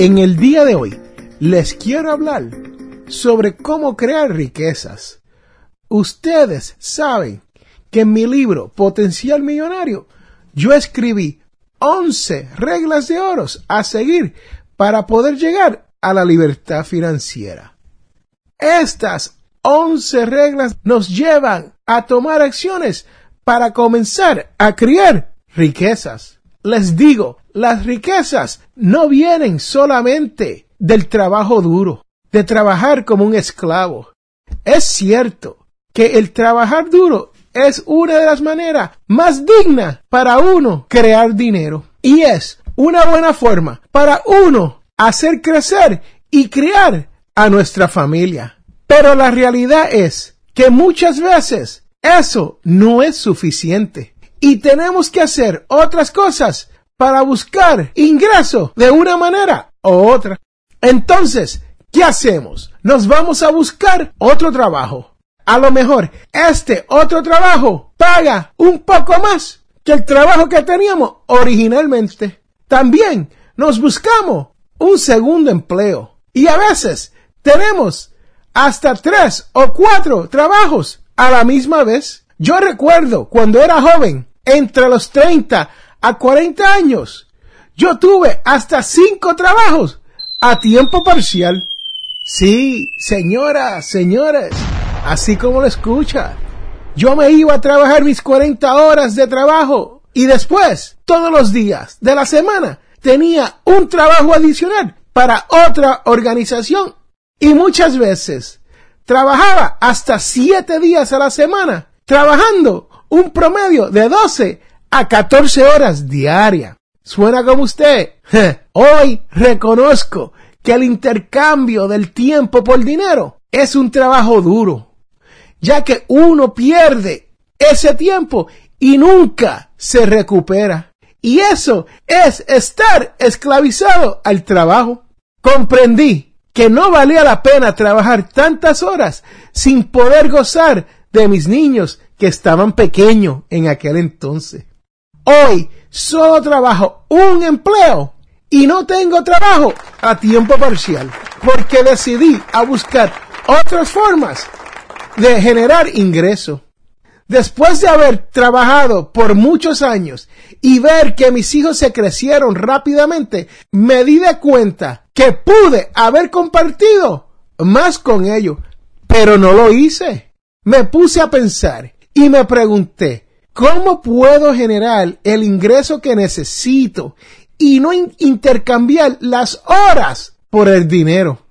En el día de hoy les quiero hablar sobre cómo crear riquezas. Ustedes saben que en mi libro Potencial Millonario yo escribí 11 reglas de oros a seguir para poder llegar a la libertad financiera. Estas 11 reglas nos llevan a tomar acciones para comenzar a crear riquezas. Les digo, las riquezas no vienen solamente del trabajo duro, de trabajar como un esclavo. Es cierto que el trabajar duro es una de las maneras más dignas para uno crear dinero y es una buena forma para uno hacer crecer y criar a nuestra familia. Pero la realidad es que muchas veces eso no es suficiente y tenemos que hacer otras cosas para buscar ingreso de una manera u otra. Entonces, ¿qué hacemos? Nos vamos a buscar otro trabajo. A lo mejor este otro trabajo paga un poco más que el trabajo que teníamos originalmente. También nos buscamos un segundo empleo. Y a veces tenemos hasta tres o cuatro trabajos a la misma vez. Yo recuerdo cuando era joven, entre los 30 a 40 años, yo tuve hasta cinco trabajos a tiempo parcial. Sí, señoras, señores, así como lo escucha. Yo me iba a trabajar mis 40 horas de trabajo y después, todos los días de la semana, tenía un trabajo adicional para otra organización y muchas veces trabajaba hasta siete días a la semana, trabajando un promedio de 12 a 14 horas diarias. ¿Suena como usted? Hoy reconozco que el intercambio del tiempo por dinero es un trabajo duro, ya que uno pierde ese tiempo y nunca se recupera. Y eso es estar esclavizado al trabajo. Comprendí que no valía la pena trabajar tantas horas sin poder gozar de mis niños que estaban pequeños en aquel entonces. Hoy solo trabajo un empleo y no tengo trabajo a tiempo parcial porque decidí a buscar otras formas de generar ingreso. Después de haber trabajado por muchos años y ver que mis hijos se crecieron rápidamente, me di de cuenta que pude haber compartido más con ellos, pero no lo hice. Me puse a pensar y me pregunté, ¿cómo puedo generar el ingreso que necesito y no intercambiar las horas por el dinero?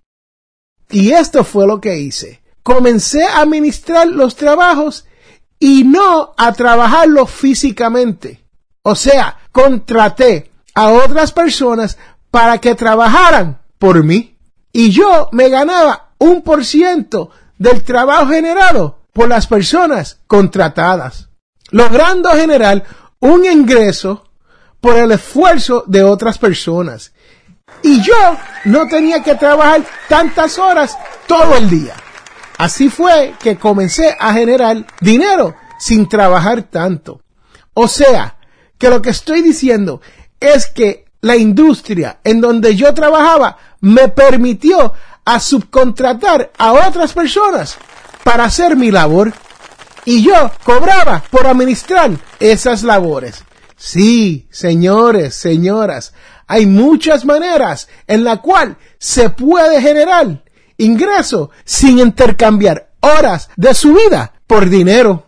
Y esto fue lo que hice. Comencé a administrar los trabajos y no a trabajarlo físicamente. O sea, contraté a otras personas para que trabajaran por mí. Y yo me ganaba un por ciento del trabajo generado por las personas contratadas, logrando generar un ingreso por el esfuerzo de otras personas. Y yo no tenía que trabajar tantas horas todo el día. Así fue que comencé a generar dinero sin trabajar tanto. O sea, que lo que estoy diciendo es que la industria en donde yo trabajaba me permitió a subcontratar a otras personas para hacer mi labor y yo cobraba por administrar esas labores. Sí, señores, señoras, hay muchas maneras en la cual se puede generar ingreso sin intercambiar horas de su vida por dinero.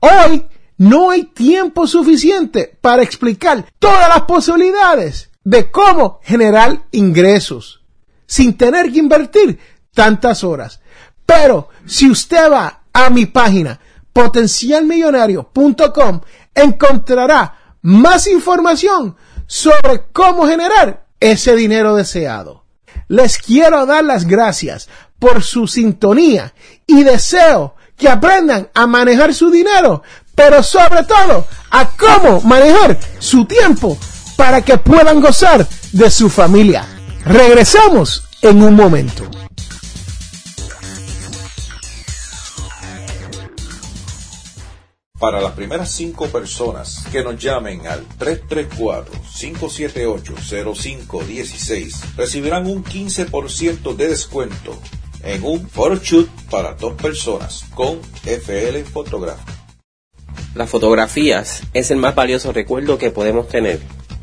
Hoy no hay tiempo suficiente para explicar todas las posibilidades de cómo generar ingresos sin tener que invertir tantas horas. Pero si usted va a mi página potencialmillonario.com encontrará más información sobre cómo generar ese dinero deseado. Les quiero dar las gracias por su sintonía y deseo que aprendan a manejar su dinero, pero sobre todo a cómo manejar su tiempo para que puedan gozar de su familia. Regresamos en un momento. Para las primeras cinco personas que nos llamen al 334-578-0516, recibirán un 15% de descuento en un photoshoot para dos personas con FL Photograph. Las fotografías es el más valioso recuerdo que podemos tener.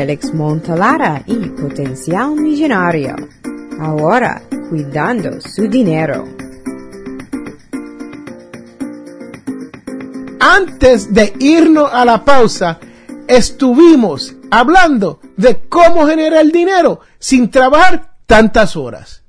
Félix Montalara y Potencial Millonario. Ahora, cuidando su dinero. Antes de irnos a la pausa, estuvimos hablando de cómo generar dinero sin trabajar tantas horas.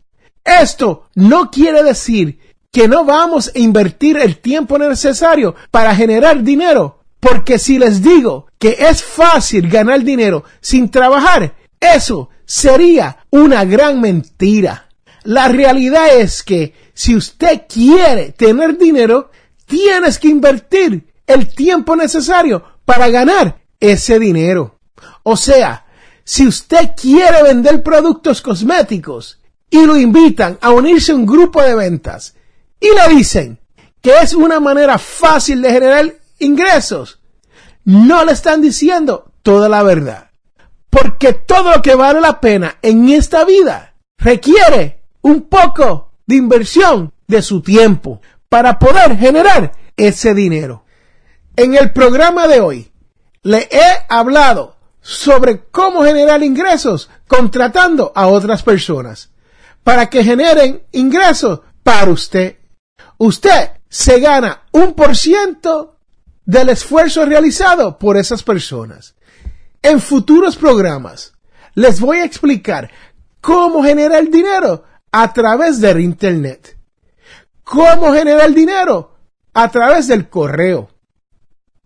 Esto no quiere decir que no vamos a invertir el tiempo necesario para generar dinero, porque si les digo que es fácil ganar dinero sin trabajar, eso sería una gran mentira. La realidad es que si usted quiere tener dinero, tienes que invertir el tiempo necesario para ganar ese dinero. O sea, si usted quiere vender productos cosméticos y lo invitan a unirse a un grupo de ventas y le dicen que es una manera fácil de generar ingresos, no le están diciendo toda la verdad. Porque todo lo que vale la pena en esta vida requiere un poco de inversión de su tiempo para poder generar ese dinero. En el programa de hoy le he hablado sobre cómo generar ingresos contratando a otras personas para que generen ingresos para usted. Usted se gana un por ciento del esfuerzo realizado por esas personas. En futuros programas les voy a explicar cómo generar dinero a través del Internet. Cómo generar dinero a través del correo.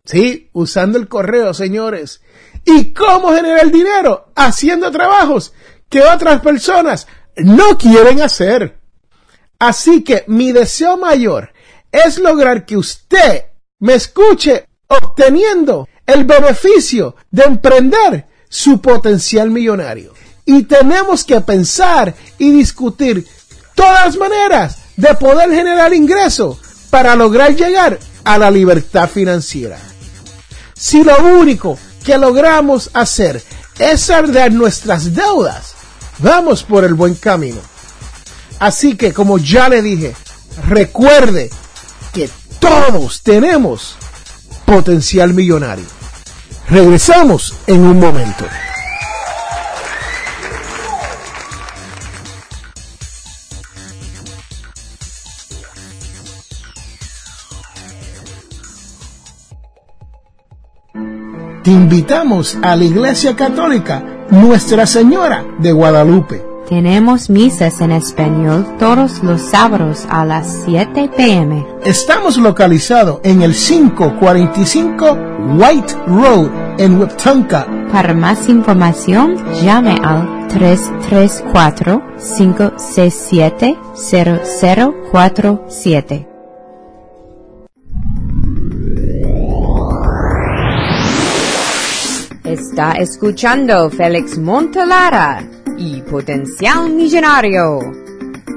Sí, usando el correo, señores. Y cómo generar dinero haciendo trabajos que otras personas no quieren hacer. Así que mi deseo mayor es lograr que usted me escuche obteniendo el beneficio de emprender su potencial millonario. Y tenemos que pensar y discutir todas las maneras de poder generar ingreso para lograr llegar a la libertad financiera. Si lo único que logramos hacer es saldar nuestras deudas, vamos por el buen camino. Así que, como ya le dije, recuerde todos tenemos potencial millonario. Regresamos en un momento. Te invitamos a la Iglesia Católica Nuestra Señora de Guadalupe. Tenemos misas en español todos los sábados a las 7 pm. Estamos localizados en el 545 White Road en Wiptonka. Para más información, llame al 334-567-0047. Está escuchando Félix Montelara y Potencial Millonario.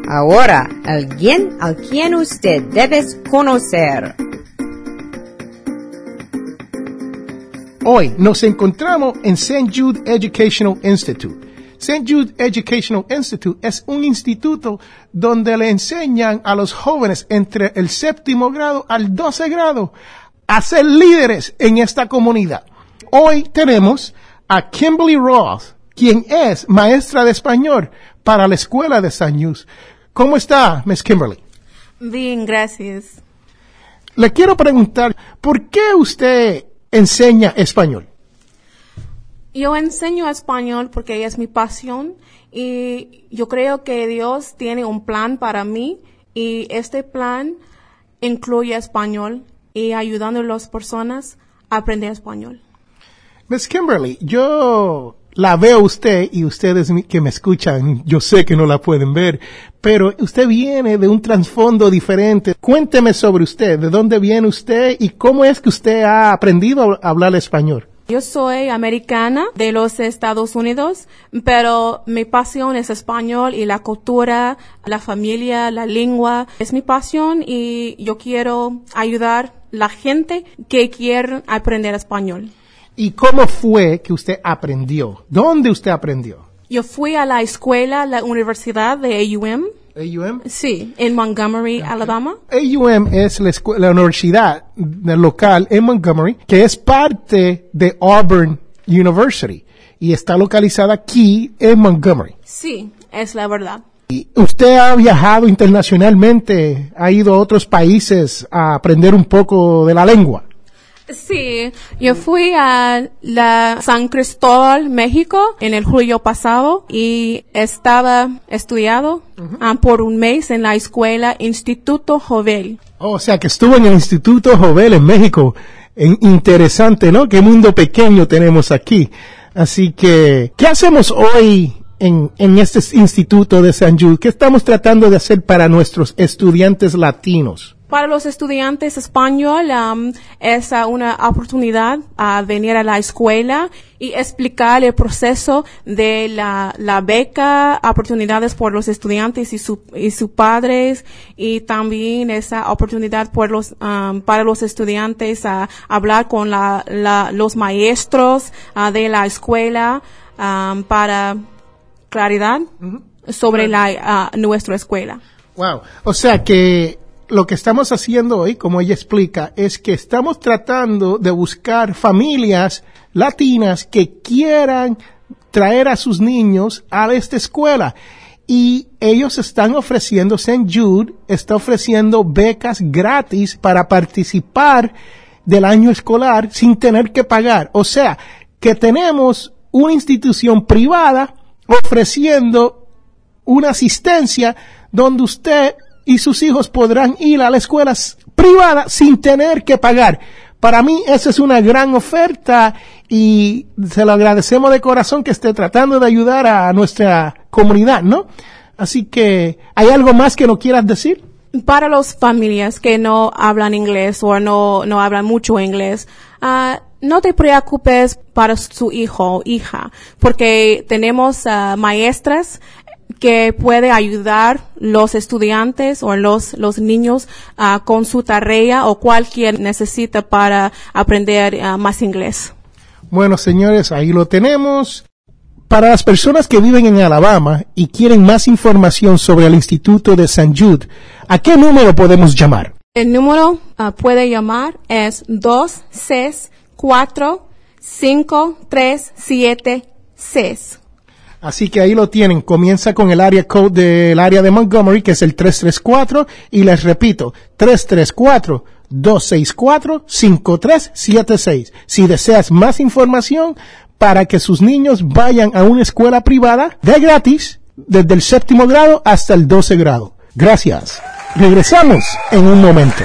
Ahora, alguien al quien usted debe conocer. Hoy nos encontramos en St. Jude Educational Institute. St. Jude Educational Institute es un instituto donde le enseñan a los jóvenes entre el séptimo grado al 12 grado a ser líderes en esta comunidad. Hoy tenemos a Kimberly Roth, quien es maestra de español para la escuela de St. Jude. ¿Cómo está, Miss Kimberly? Bien, gracias. Le quiero preguntar, ¿por qué usted enseña español? Yo enseño español porque es mi pasión y yo creo que Dios tiene un plan para mí y este plan incluye español y ayudando a las personas a aprender español. Miss Kimberly, yo la veo usted y ustedes que me escuchan, yo sé que no la pueden ver, pero usted viene de un trasfondo diferente. Cuénteme sobre usted, de dónde viene usted y cómo es que usted ha aprendido a hablar español. Yo soy americana de los Estados Unidos, pero mi pasión es español y la cultura, la familia, la lengua. Es mi pasión y yo quiero ayudar la gente que quiere aprender español. ¿Y cómo fue que usted aprendió? ¿Dónde usted aprendió? Yo fui a la escuela, la universidad de AUM. AUM. Sí, en Montgomery, Alabama. AUM es la, escu- la universidad local en Montgomery, que es parte de Auburn University y está localizada aquí en Montgomery. Sí, es la verdad. Y usted ha viajado internacionalmente, ha ido a otros países a aprender un poco de la lengua. Sí, yo fui a la San Cristóbal, México, en el julio pasado y estaba estudiado ah, por un mes en la escuela Instituto Jovel. Oh, o sea, que estuvo en el Instituto Jovel en México. En- interesante, ¿no? Qué mundo pequeño tenemos aquí. Así que, ¿qué hacemos hoy en, en este instituto de San Jude? ¿Qué estamos tratando de hacer para nuestros estudiantes latinos? Para los estudiantes español es ah, una oportunidad a venir a la escuela y explicar el proceso de la, la beca, oportunidades por los estudiantes y, su, y sus padres y también esa oportunidad por los, para los estudiantes a hablar con la, la- los maestros ah, de la escuela para claridad sobre la, ah, nuestra escuela. Wow. O sea que lo que estamos haciendo hoy, como ella explica, es que estamos tratando de buscar familias latinas que quieran traer a sus niños a esta escuela. Y ellos están ofreciendo, St. Jude está ofreciendo becas gratis para participar del año escolar sin tener que pagar. O sea, que tenemos una institución privada ofreciendo una asistencia donde usted y sus hijos podrán ir a la escuela privada sin tener que pagar. Para mí esa es una gran oferta y se lo agradecemos de corazón que esté tratando de ayudar a nuestra comunidad, ¿no? Así que, ¿hay algo más que no quieras decir? para las familias que no hablan inglés o no, no hablan mucho inglés, ah, no te preocupes para su hijo o hija, porque tenemos ah, maestras que puede ayudar los estudiantes o los, los niños ah, con su tarea o cualquier necesita para aprender ah, más inglés. Bueno, señores, ahí lo tenemos. Para las personas que viven en Alabama y quieren más información sobre el Instituto de St. Jude, ¿a qué número podemos llamar? El número ah, puede llamar es 264-5376. Así que ahí lo tienen. Comienza con el área code del área de Montgomery, que es el 334, y les repito, 334-264-5376. Si deseas más información para que sus niños vayan a una escuela privada de gratis, desde el séptimo grado hasta el 12 grado. Gracias. Regresamos en un momento.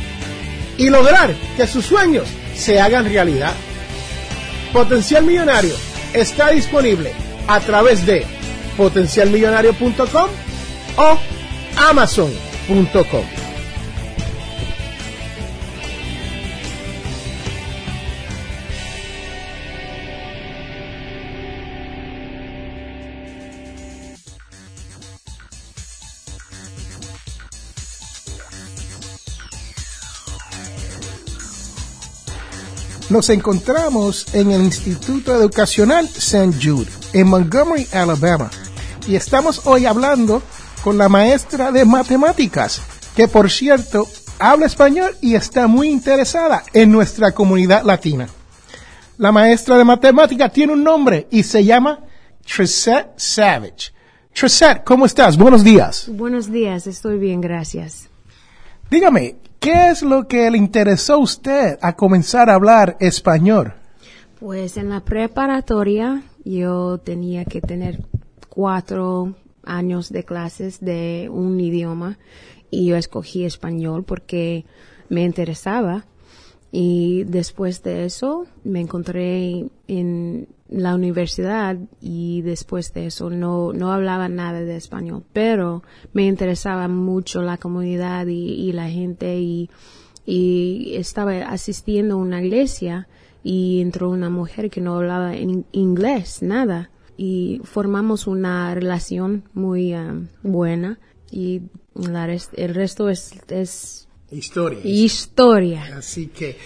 y lograr que sus sueños se hagan realidad. Potencial Millonario está disponible a través de potencialmillonario.com o amazon.com. Nos encontramos en el Instituto Educacional St. Jude, en Montgomery, Alabama, y estamos hoy hablando con la maestra de matemáticas, que por cierto habla español y está muy interesada en nuestra comunidad latina. La maestra de matemáticas tiene un nombre y se llama Trisette Savage. Trisette, ¿cómo estás? Buenos días. Buenos días, estoy bien, gracias. Dígame, ¿qué es lo que le interesó a usted a comenzar a hablar español? Pues en la preparatoria yo tenía que tener cuatro años de clases de un idioma y yo escogí español porque me interesaba y después de eso me encontré en la universidad y después de eso no, no hablaba nada de español, pero me interesaba mucho la comunidad y, la gente y, y estaba asistiendo a una iglesia y entró una mujer que no hablaba en inglés, nada. Y formamos una relación muy um, buena y la el resto es, es Historia. historia. Así que,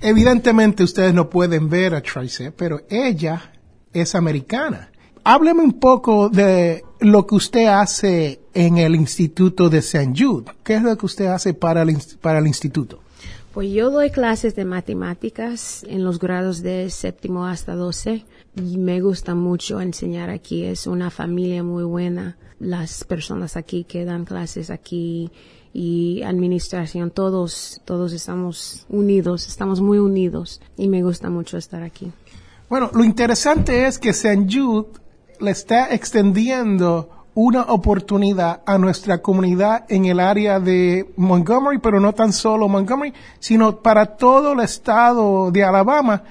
evidentemente ustedes no pueden ver a Trice, pero ella es americana. Hábleme un poco de lo que usted hace en el Instituto de St. Jude. ¿Qué es lo que usted hace para el, para el instituto? Pues yo doy clases de matemáticas en los grados de séptimo hasta doce y me gusta mucho enseñar aquí. Es una familia muy buena. Las personas aquí que dan clases aquí y administración, todos, todos estamos unidos, estamos muy unidos y me gusta mucho estar aquí. Bueno, lo interesante es que St. Jude le está extendiendo una oportunidad a nuestra comunidad en el área de Montgomery, pero no tan solo Montgomery, sino para todo el estado de Alabama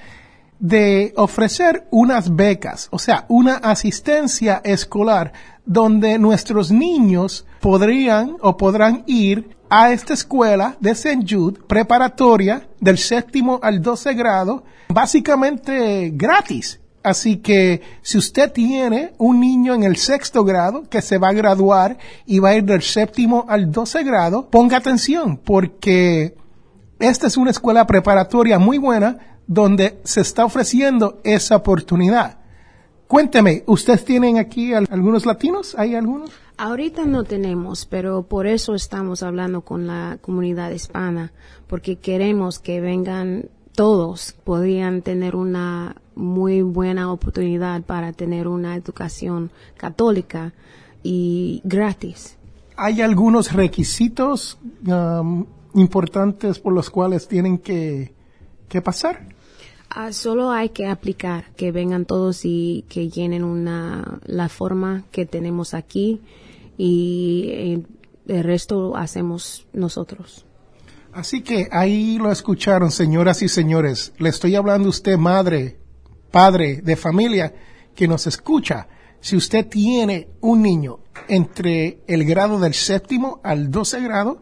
de ofrecer unas becas, o sea, una asistencia escolar donde nuestros niños podrían o podrán ir a esta escuela de St. Jude preparatoria del séptimo al 12 grado, básicamente gratis. Así que si usted tiene un niño en el sexto grado que se va a graduar y va a ir del séptimo al 12 grado, ponga atención porque esta es una escuela preparatoria muy buena donde se está ofreciendo esa oportunidad. Cuénteme, ¿ustedes tienen aquí al- algunos latinos? ¿Hay algunos? Ahorita no tenemos, pero por eso estamos hablando con la comunidad hispana, porque queremos que vengan todos, podrían tener una muy buena oportunidad para tener una educación católica y gratis. ¿Hay algunos requisitos um, importantes por los cuales tienen que, que pasar? Ah, solo hay que aplicar, que vengan todos y que llenen una, la forma que tenemos aquí y eh, el resto hacemos nosotros. Así que ahí lo escucharon, señoras y señores. Le estoy hablando a usted, madre, padre de familia, que nos escucha. Si usted tiene un niño entre el grado del séptimo al 12 grado,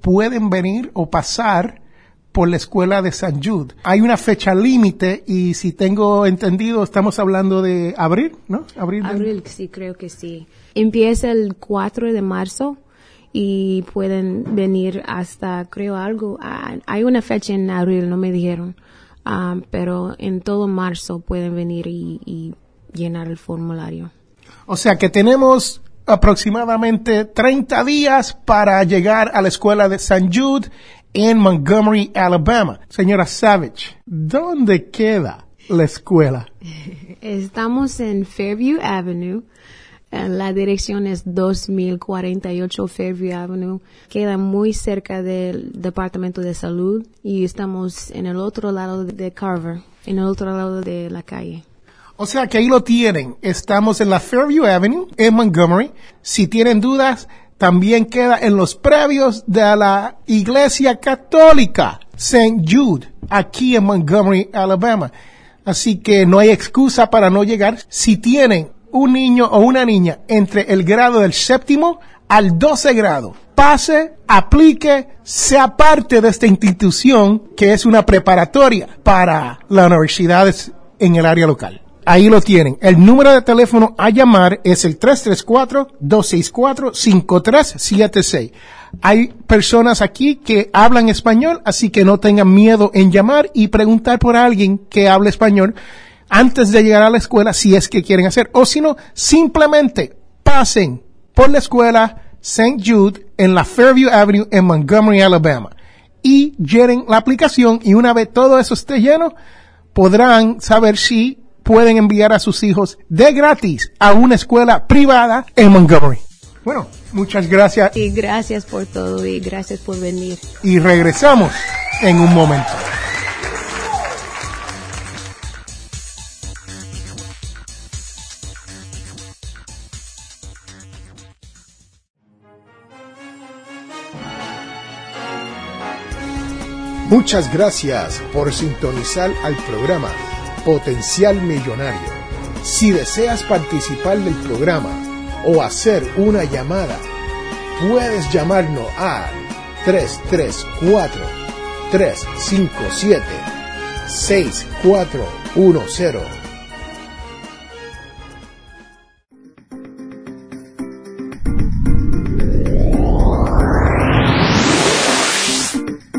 pueden venir o pasar por la escuela de San Jude. Hay una fecha límite y si tengo entendido, estamos hablando de abril, ¿no? Abril. Abril, sí, creo que sí. Empieza el 4 de marzo y pueden venir hasta, creo algo, ah, hay una fecha en abril, no me dijeron, ah, pero en todo marzo pueden venir y, y llenar el formulario. O sea que tenemos aproximadamente 30 días para llegar a la escuela de San Jude en Montgomery, Alabama. Señora Savage, ¿dónde queda la escuela? Estamos en Fairview Avenue. Eh, La dirección es 2048 Fairview Avenue. Queda muy cerca del Departamento de Salud y estamos en el otro lado de Carver, en el otro lado de la calle. O sea que ahí lo tienen. Estamos en la Fairview Avenue, en Montgomery. Si tienen dudas, también queda en los previos de la Iglesia Católica, St. Jude, aquí en Montgomery, Alabama. Así que no hay excusa para no llegar. Si tienen un niño o una niña entre el grado del séptimo al 12 grado, pase, aplique, sea parte de esta institución que es una preparatoria para las universidades en el área local. Ahí lo tienen. El número de teléfono a llamar es el 334-264-5376. Hay personas aquí que hablan español, así que no tengan miedo en llamar y preguntar por alguien que hable español antes de llegar a la escuela si es que quieren hacer. O si no, simplemente pasen por la escuela St. Jude en la Fairview Avenue en Montgomery, Alabama. Y llenen la aplicación y una vez todo eso esté lleno, podrán saber si pueden enviar a sus hijos de gratis a una escuela privada en Montgomery. Bueno, muchas gracias Y gracias por todo y gracias por venir. y regresamos en un momento. Muchas gracias por sintonizar al programa Potencial Millonario. Si deseas participar del programa o hacer una llamada, puedes llamarnos a 334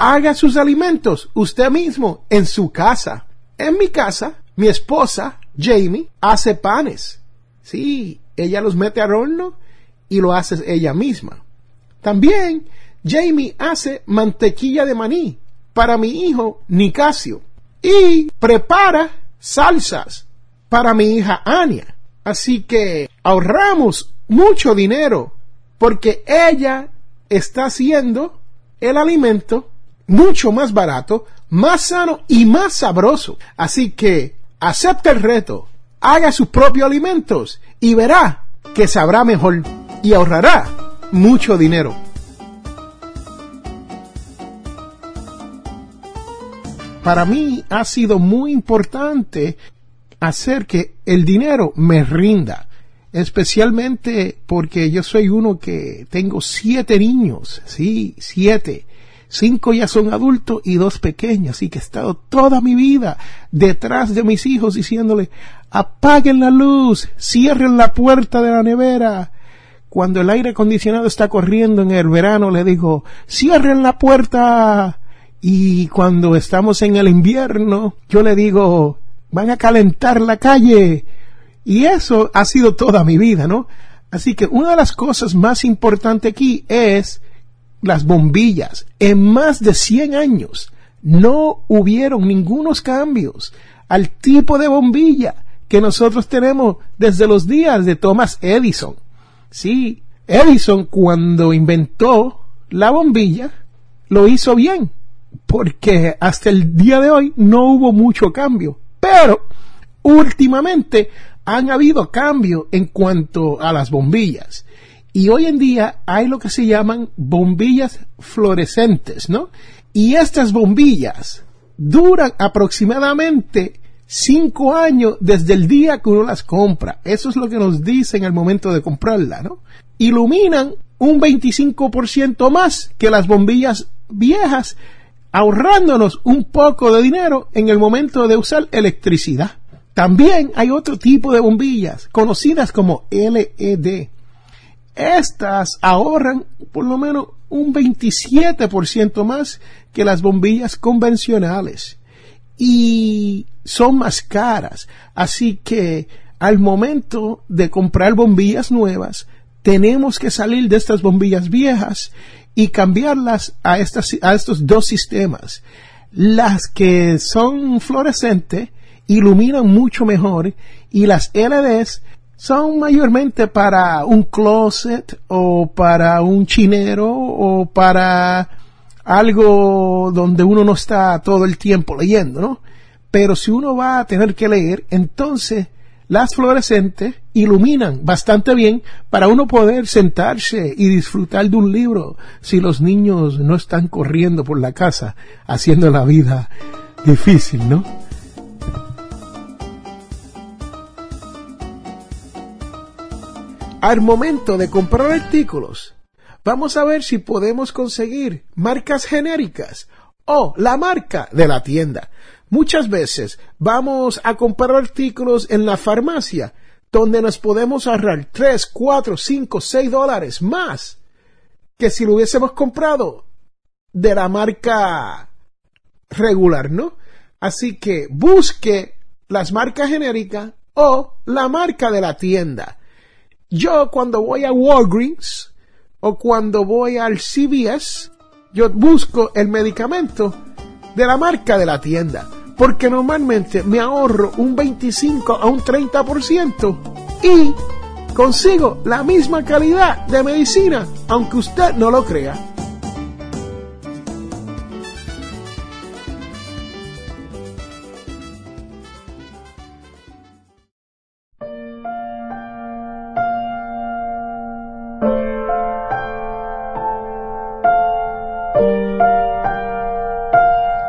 haga sus alimentos usted mismo en su casa. En mi casa, mi esposa, Jamie, hace panes. Sí, ella los mete al horno y lo hace ella misma. También Jamie hace mantequilla de maní para mi hijo Nicasio y prepara salsas para mi hija Ania. Así que ahorramos mucho dinero porque ella está haciendo el alimento mucho más barato, más sano y más sabroso. Así que acepta el reto, haga sus propios alimentos y verá que sabrá mejor y ahorrará mucho dinero. Para mí ha sido muy importante hacer que el dinero me rinda, especialmente porque yo soy uno que tengo siete niños, sí, siete. Cinco ya son adultos y dos pequeños, así que he estado toda mi vida detrás de mis hijos diciéndole, apaguen la luz, cierren la puerta de la nevera. Cuando el aire acondicionado está corriendo en el verano, le digo, cierren la puerta. Y cuando estamos en el invierno, yo le digo, van a calentar la calle. Y eso ha sido toda mi vida, ¿no? Así que una de las cosas más importantes aquí es las bombillas. En más de 100 años no hubieron ningunos cambios al tipo de bombilla que nosotros tenemos desde los días de Thomas Edison. Sí, Edison cuando inventó la bombilla lo hizo bien, porque hasta el día de hoy no hubo mucho cambio. Pero últimamente han habido cambios en cuanto a las bombillas. Y hoy en día hay lo que se llaman bombillas fluorescentes, ¿no? Y estas bombillas duran aproximadamente cinco años desde el día que uno las compra. Eso es lo que nos dicen al momento de comprarla, ¿no? Iluminan un 25% más que las bombillas viejas ahorrándonos un poco de dinero en el momento de usar electricidad. También hay otro tipo de bombillas, conocidas como LED. Estas ahorran por lo menos un 27% más que las bombillas convencionales y son más caras. Así que al momento de comprar bombillas nuevas, tenemos que salir de estas bombillas viejas y cambiarlas a, estas, a estos dos sistemas. Las que son fluorescentes iluminan mucho mejor y las LEDs son mayormente para un closet o para un chinero o para algo donde uno no está todo el tiempo leyendo, ¿no? Pero si uno va a tener que leer, entonces las fluorescentes iluminan bastante bien para uno poder sentarse y disfrutar de un libro si los niños no están corriendo por la casa haciendo la vida difícil, ¿no? Al momento de comprar artículos, vamos a ver si podemos conseguir marcas genéricas o la marca de la tienda. Muchas veces vamos a comprar artículos en la farmacia donde nos podemos ahorrar 3, 4, 5, 6 dólares más que si lo hubiésemos comprado de la marca regular, ¿no? Así que busque las marcas genéricas o la marca de la tienda. Yo cuando voy a Walgreens o cuando voy al CVS, yo busco el medicamento de la marca de la tienda, porque normalmente me ahorro un 25 a un 30% y consigo la misma calidad de medicina, aunque usted no lo crea.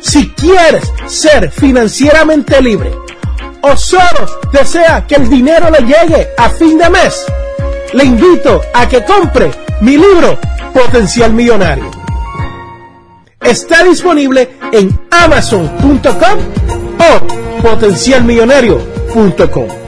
Si quieres ser financieramente libre o solo desea que el dinero le llegue a fin de mes, le invito a que compre mi libro Potencial Millonario. Está disponible en amazon.com o potencialmillonario.com.